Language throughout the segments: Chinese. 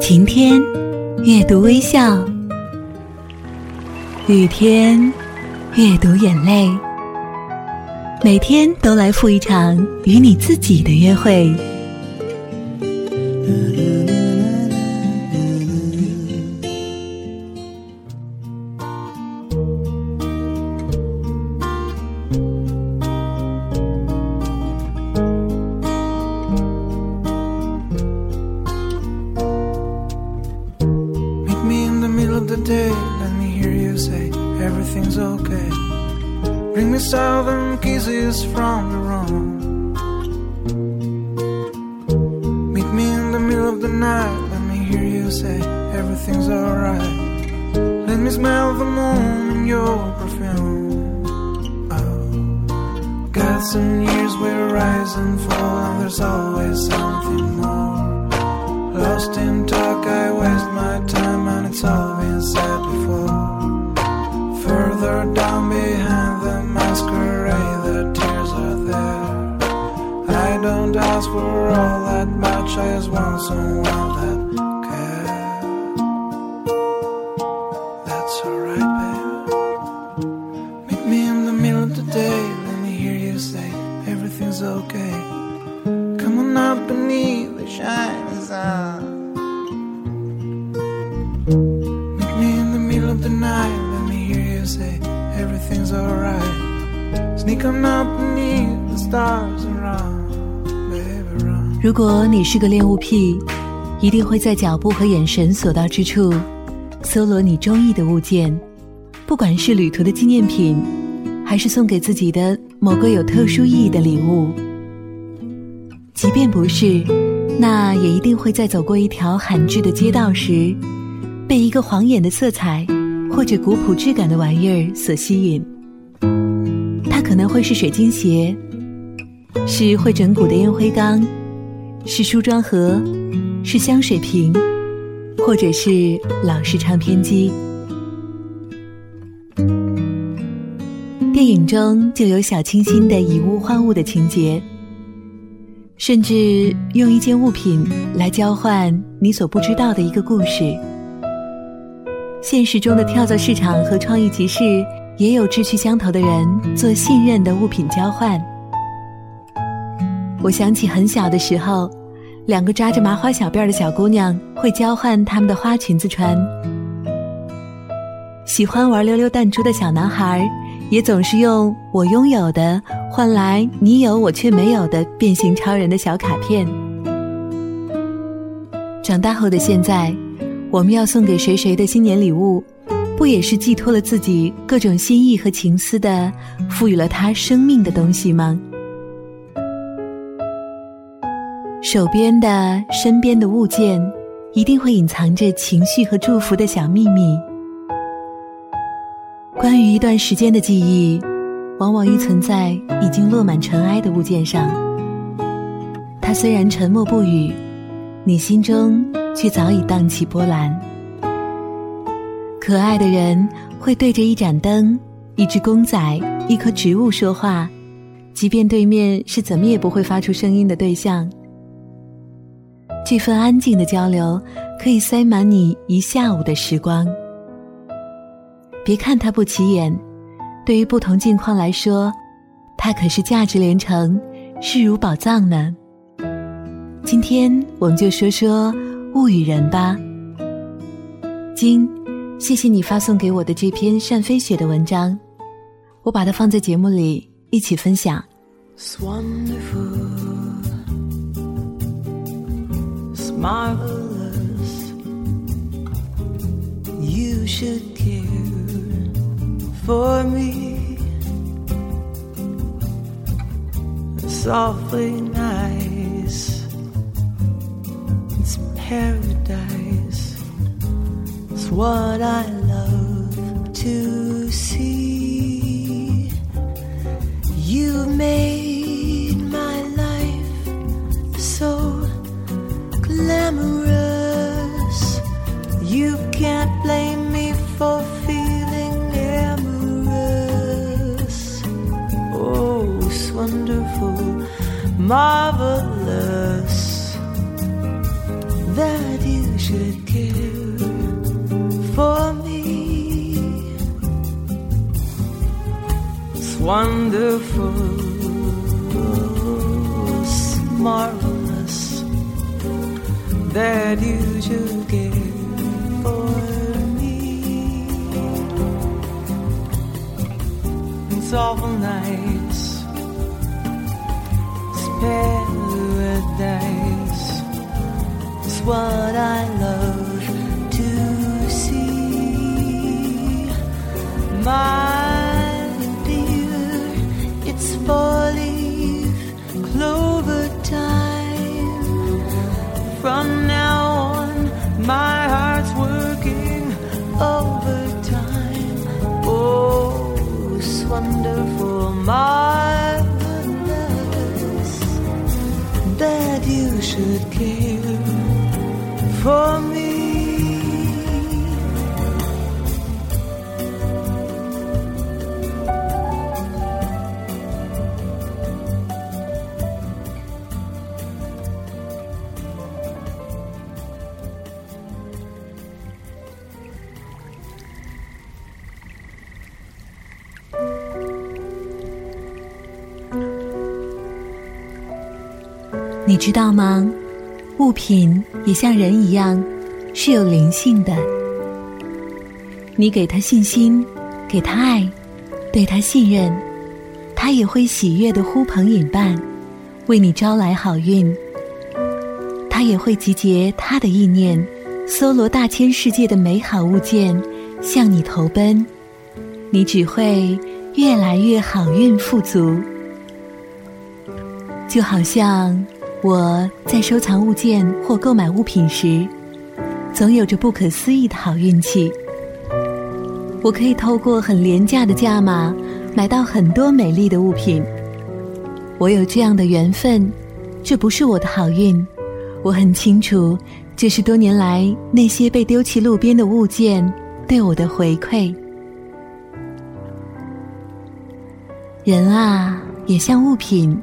晴天，阅读微笑；雨天，阅读眼泪。每天都来赴一场与你自己的约会。night. Let me hear you say everything's alright. Let me smell the moon in your perfume. Oh, got some years we rise and fall, and there's always something more. Lost in talk, I waste my time, and it's all been said before. Further down behind the masquerade, the tears are there. I don't ask for all that wish I just want someone that cares. That's alright, babe. Meet me in the middle of the day. Let me hear you say everything's okay. Come on out beneath the shining sun. Meet me in the middle of the night. Let me hear you say everything's alright. Sneak on out beneath the stars around. 如果你是个恋物癖，一定会在脚步和眼神所到之处，搜罗你中意的物件，不管是旅途的纪念品，还是送给自己的某个有特殊意义的礼物。即便不是，那也一定会在走过一条罕至的街道时，被一个晃眼的色彩或者古朴质感的玩意儿所吸引。它可能会是水晶鞋，是会整蛊的烟灰缸。是梳妆盒，是香水瓶，或者是老式唱片机。电影中就有小清新的以物换物的情节，甚至用一件物品来交换你所不知道的一个故事。现实中的跳蚤市场和创意集市也有志趣相投的人做信任的物品交换。我想起很小的时候，两个扎着麻花小辫的小姑娘会交换她们的花裙子穿。喜欢玩溜溜弹珠的小男孩，也总是用我拥有的换来你有我却没有的变形超人的小卡片。长大后的现在，我们要送给谁谁的新年礼物，不也是寄托了自己各种心意和情思的，赋予了他生命的东西吗？手边的、身边的物件，一定会隐藏着情绪和祝福的小秘密。关于一段时间的记忆，往往依存在已经落满尘埃的物件上。它虽然沉默不语，你心中却早已荡起波澜。可爱的人会对着一盏灯、一只公仔、一棵植物说话，即便对面是怎么也不会发出声音的对象。这份安静的交流，可以塞满你一下午的时光。别看它不起眼，对于不同境况来说，它可是价值连城、视如宝藏呢。今天我们就说说物与人吧。金，谢谢你发送给我的这篇单飞雪的文章，我把它放在节目里一起分享。Marvelous. You should care for me. Softly nice. It's paradise. It's what I love to see. You made marvelous. that you should care for me. It's wonderful, it's marvelous that you should care for me. It's awful nice, what I love to see. My 你知道吗？物品也像人一样，是有灵性的。你给他信心，给他爱，对他信任，他也会喜悦的呼朋引伴，为你招来好运。他也会集结他的意念，搜罗大千世界的美好物件，向你投奔。你只会越来越好运富足，就好像。我在收藏物件或购买物品时，总有着不可思议的好运气。我可以透过很廉价的价码买到很多美丽的物品。我有这样的缘分，这不是我的好运。我很清楚，这是多年来那些被丢弃路边的物件对我的回馈。人啊，也像物品，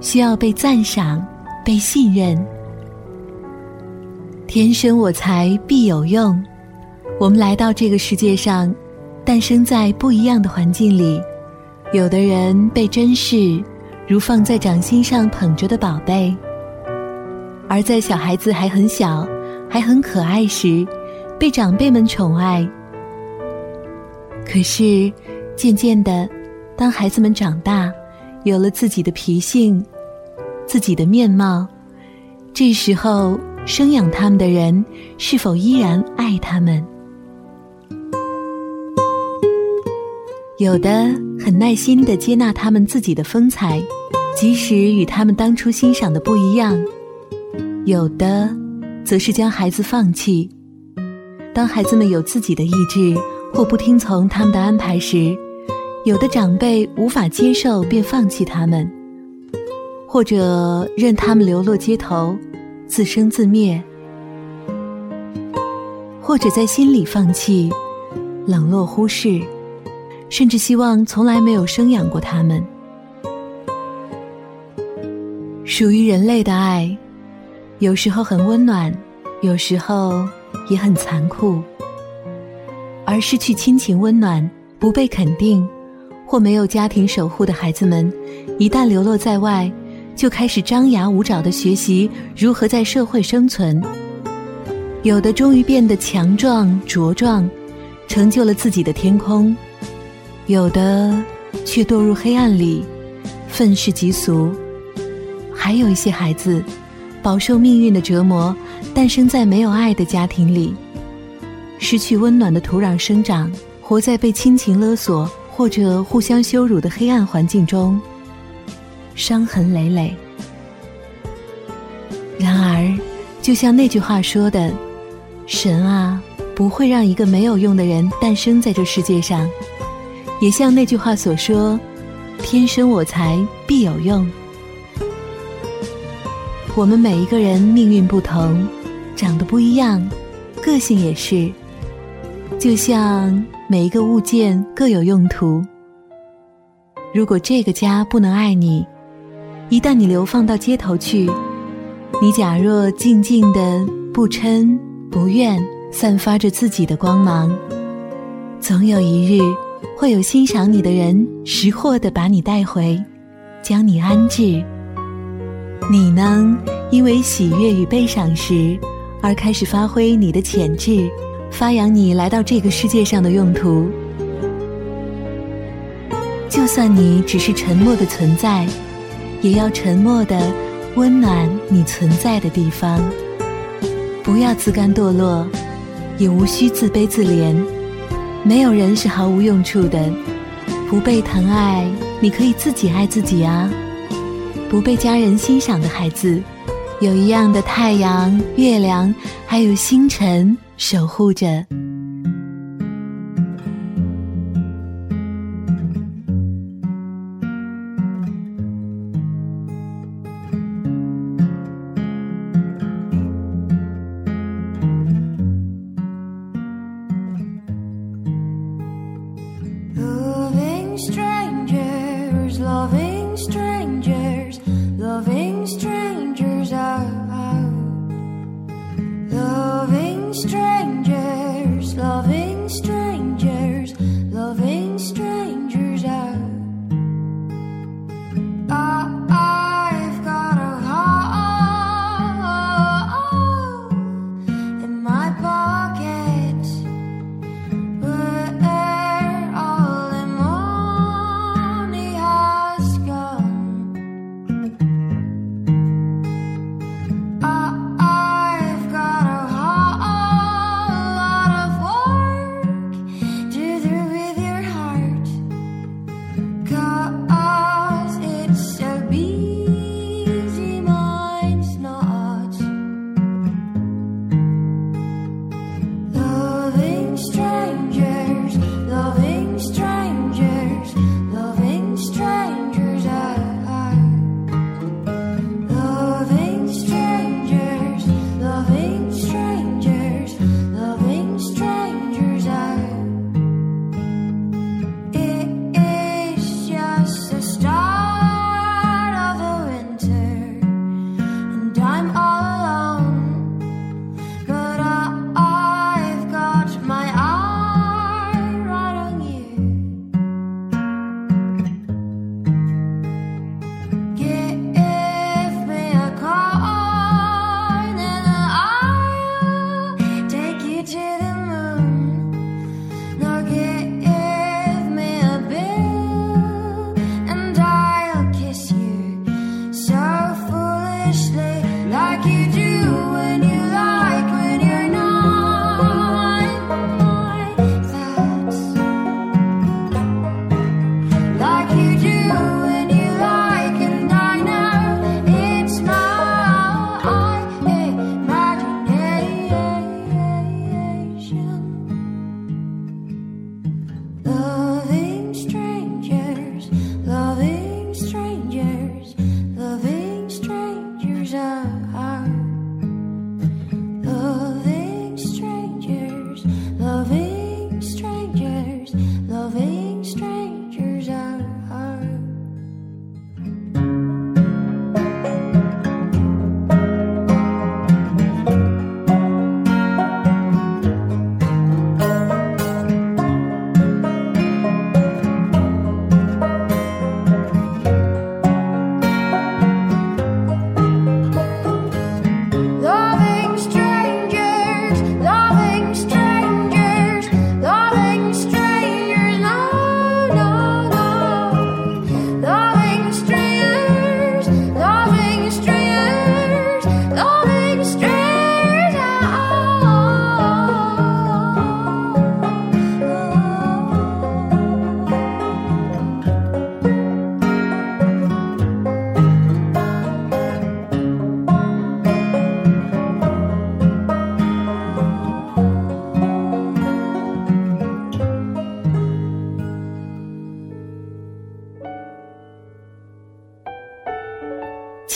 需要被赞赏。被信任，天生我材必有用。我们来到这个世界上，诞生在不一样的环境里。有的人被珍视，如放在掌心上捧着的宝贝；而在小孩子还很小、还很可爱时，被长辈们宠爱。可是，渐渐的，当孩子们长大，有了自己的脾性。自己的面貌，这时候生养他们的人是否依然爱他们？有的很耐心的接纳他们自己的风采，即使与他们当初欣赏的不一样；有的则是将孩子放弃。当孩子们有自己的意志或不听从他们的安排时，有的长辈无法接受，便放弃他们。或者任他们流落街头，自生自灭；或者在心里放弃、冷落、忽视，甚至希望从来没有生养过他们。属于人类的爱，有时候很温暖，有时候也很残酷。而失去亲情温暖、不被肯定，或没有家庭守护的孩子们，一旦流落在外。就开始张牙舞爪的学习如何在社会生存，有的终于变得强壮茁壮，成就了自己的天空；有的却堕入黑暗里，愤世嫉俗；还有一些孩子饱受命运的折磨，诞生在没有爱的家庭里，失去温暖的土壤生长，活在被亲情勒索或者互相羞辱的黑暗环境中。伤痕累累。然而，就像那句话说的：“神啊，不会让一个没有用的人诞生在这世界上。”也像那句话所说：“天生我材必有用。”我们每一个人命运不同，长得不一样，个性也是。就像每一个物件各有用途。如果这个家不能爱你，一旦你流放到街头去，你假若静静的，不嗔不怨，散发着自己的光芒，总有一日，会有欣赏你的人识货的把你带回，将你安置。你呢，因为喜悦与被赏识，而开始发挥你的潜质，发扬你来到这个世界上的用途。就算你只是沉默的存在，也要沉默的温暖你存在的地方。不要自甘堕落，也无需自卑自怜。没有人是毫无用处的。不被疼爱，你可以自己爱自己啊。不被家人欣赏的孩子，有一样的太阳、月亮，还有星辰守护着。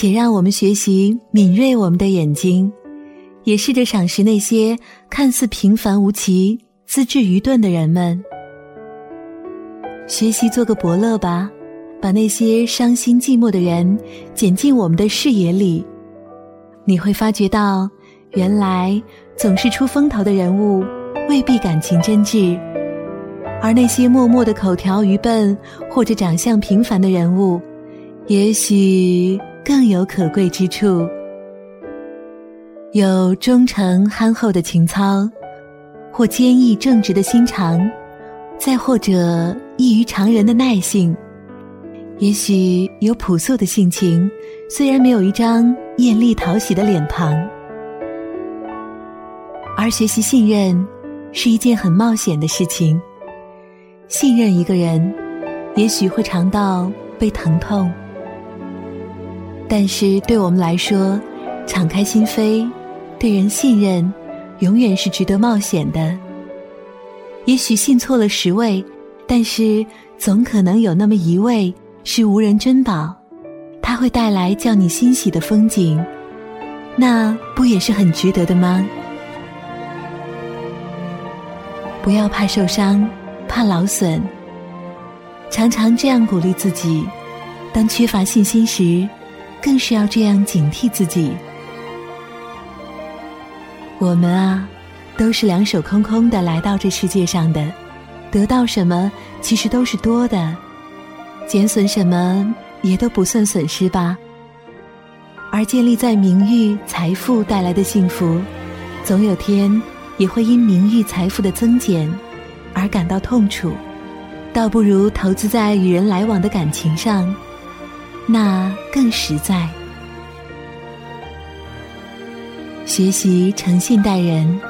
且让我们学习敏锐我们的眼睛，也试着赏识那些看似平凡无奇、资质愚钝的人们。学习做个伯乐吧，把那些伤心寂寞的人捡进我们的视野里，你会发觉到，原来总是出风头的人物未必感情真挚，而那些默默的口条愚笨或者长相平凡的人物，也许更有可贵之处。有忠诚憨厚的情操，或坚毅正直的心肠，再或者异于常人的耐性。也许有朴素的性情，虽然没有一张艳丽讨喜的脸庞，而学习信任是一件很冒险的事情。信任一个人，也许会尝到被疼痛，但是对我们来说，敞开心扉，对人信任，永远是值得冒险的。也许信错了十位，但是总可能有那么一位。是无人珍宝，它会带来叫你欣喜的风景，那不也是很值得的吗？不要怕受伤，怕劳损，常常这样鼓励自己。当缺乏信心时，更是要这样警惕自己。我们啊，都是两手空空的来到这世界上的，得到什么其实都是多的。减损什么也都不算损失吧，而建立在名誉、财富带来的幸福，总有天也会因名誉、财富的增减而感到痛楚，倒不如投资在与人来往的感情上，那更实在。学习诚信待人，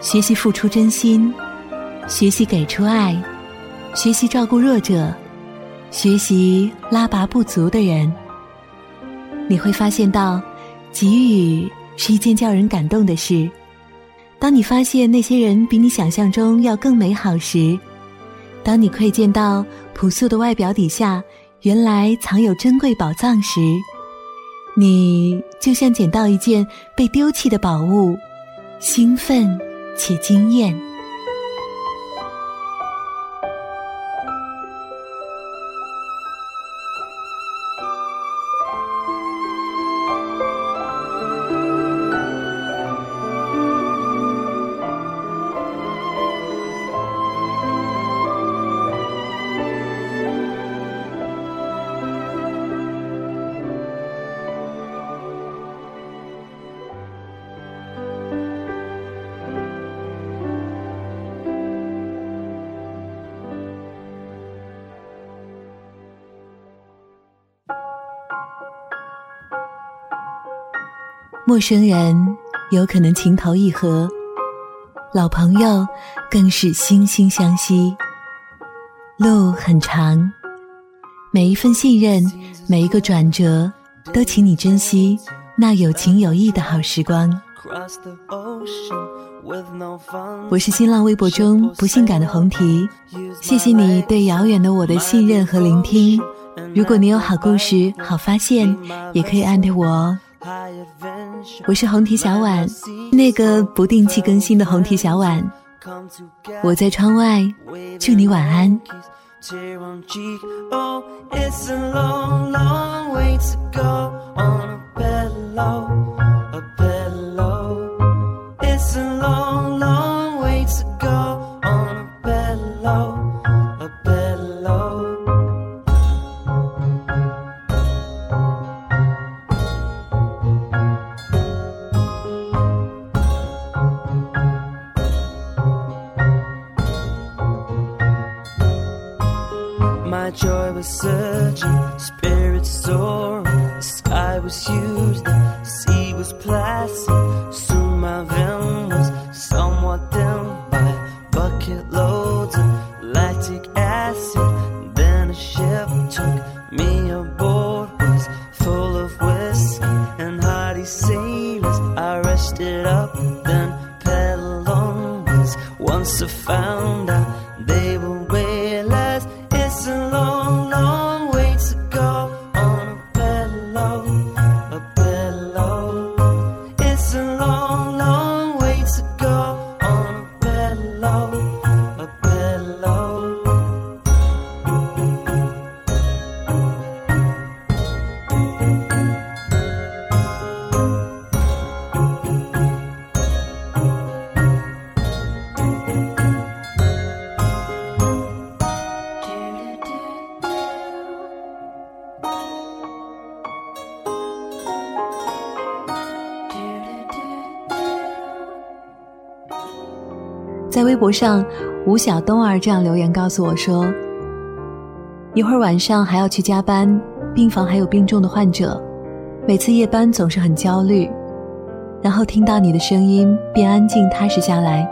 学习付出真心，学习给出爱，学习照顾弱者。学习拉拔不足的人，你会发现到，给予是一件叫人感动的事。当你发现那些人比你想象中要更美好时，当你窥见到朴素的外表底下原来藏有珍贵宝藏时，你就像捡到一件被丢弃的宝物，兴奋且惊艳。陌生人有可能情投意合，老朋友更是惺惺相惜。路很长，每一份信任，每一个转折，都请你珍惜那有情有义的好时光。我是新浪微博中不性感的红提，谢谢你对遥远的我的信任和聆听。如果你有好故事、好发现，也可以艾特我哦。我是红提小婉，那个不定期更新的红提小婉。我在窗外，祝你晚安。My joy was searching, spirit soul. 微博上，吴晓东儿这样留言告诉我说：“一会儿晚上还要去加班，病房还有病重的患者，每次夜班总是很焦虑。然后听到你的声音，便安静踏实下来。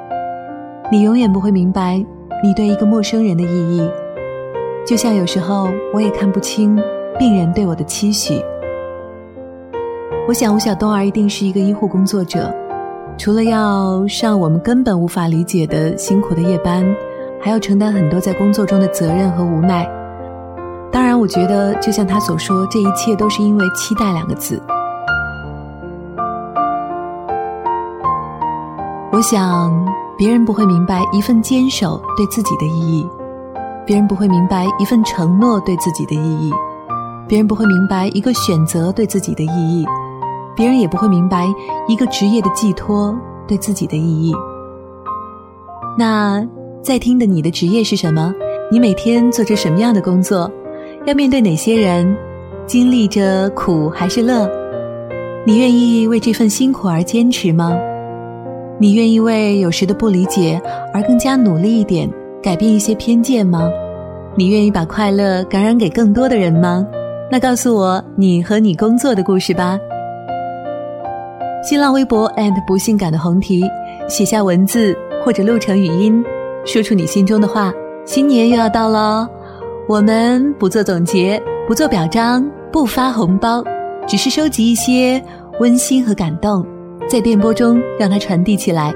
你永远不会明白你对一个陌生人的意义，就像有时候我也看不清病人对我的期许。我想吴晓东儿一定是一个医护工作者。”除了要上我们根本无法理解的辛苦的夜班，还要承担很多在工作中的责任和无奈。当然，我觉得就像他所说，这一切都是因为“期待”两个字。我想，别人不会明白一份坚守对自己的意义，别人不会明白一份承诺对自己的意义，别人不会明白一个选择对自己的意义。别人也不会明白一个职业的寄托对自己的意义。那在听的你的职业是什么？你每天做着什么样的工作？要面对哪些人？经历着苦还是乐？你愿意为这份辛苦而坚持吗？你愿意为有时的不理解而更加努力一点，改变一些偏见吗？你愿意把快乐感染给更多的人吗？那告诉我你和你工作的故事吧。新浪微博 and 不性感的红提，写下文字或者录成语音，说出你心中的话。新年又要到了，我们不做总结，不做表彰，不发红包，只是收集一些温馨和感动，在电波中让它传递起来。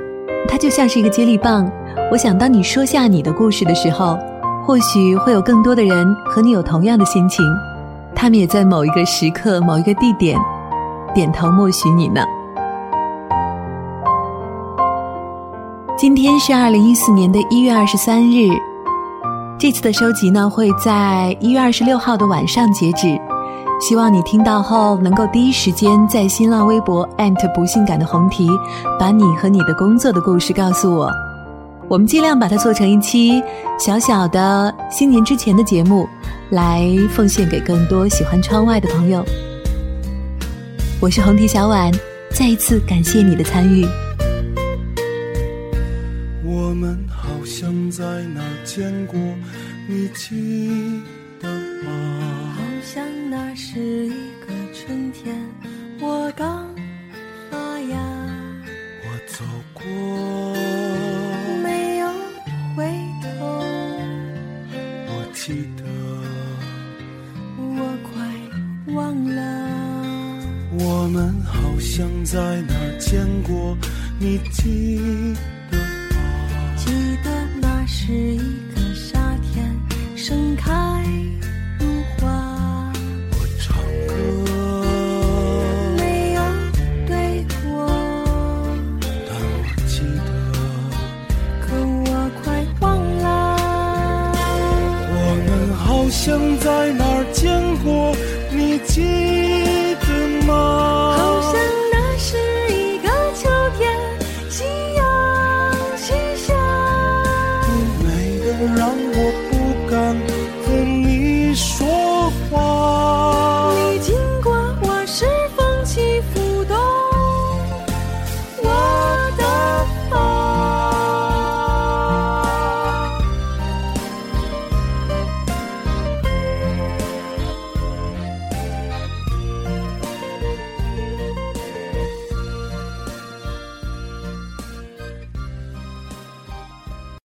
它就像是一个接力棒。我想，当你说下你的故事的时候，或许会有更多的人和你有同样的心情，他们也在某一个时刻、某一个地点，点头默许你呢。今天是二零一四年的一月二十三日，这次的收集呢会在一月二十六号的晚上截止。希望你听到后能够第一时间在新浪微博不性感的红提，把你和你的工作的故事告诉我。我们尽量把它做成一期小小的新年之前的节目，来奉献给更多喜欢窗外的朋友。我是红提小婉，再一次感谢你的参与。我们好像在哪儿见过，你记像在哪儿见过，你记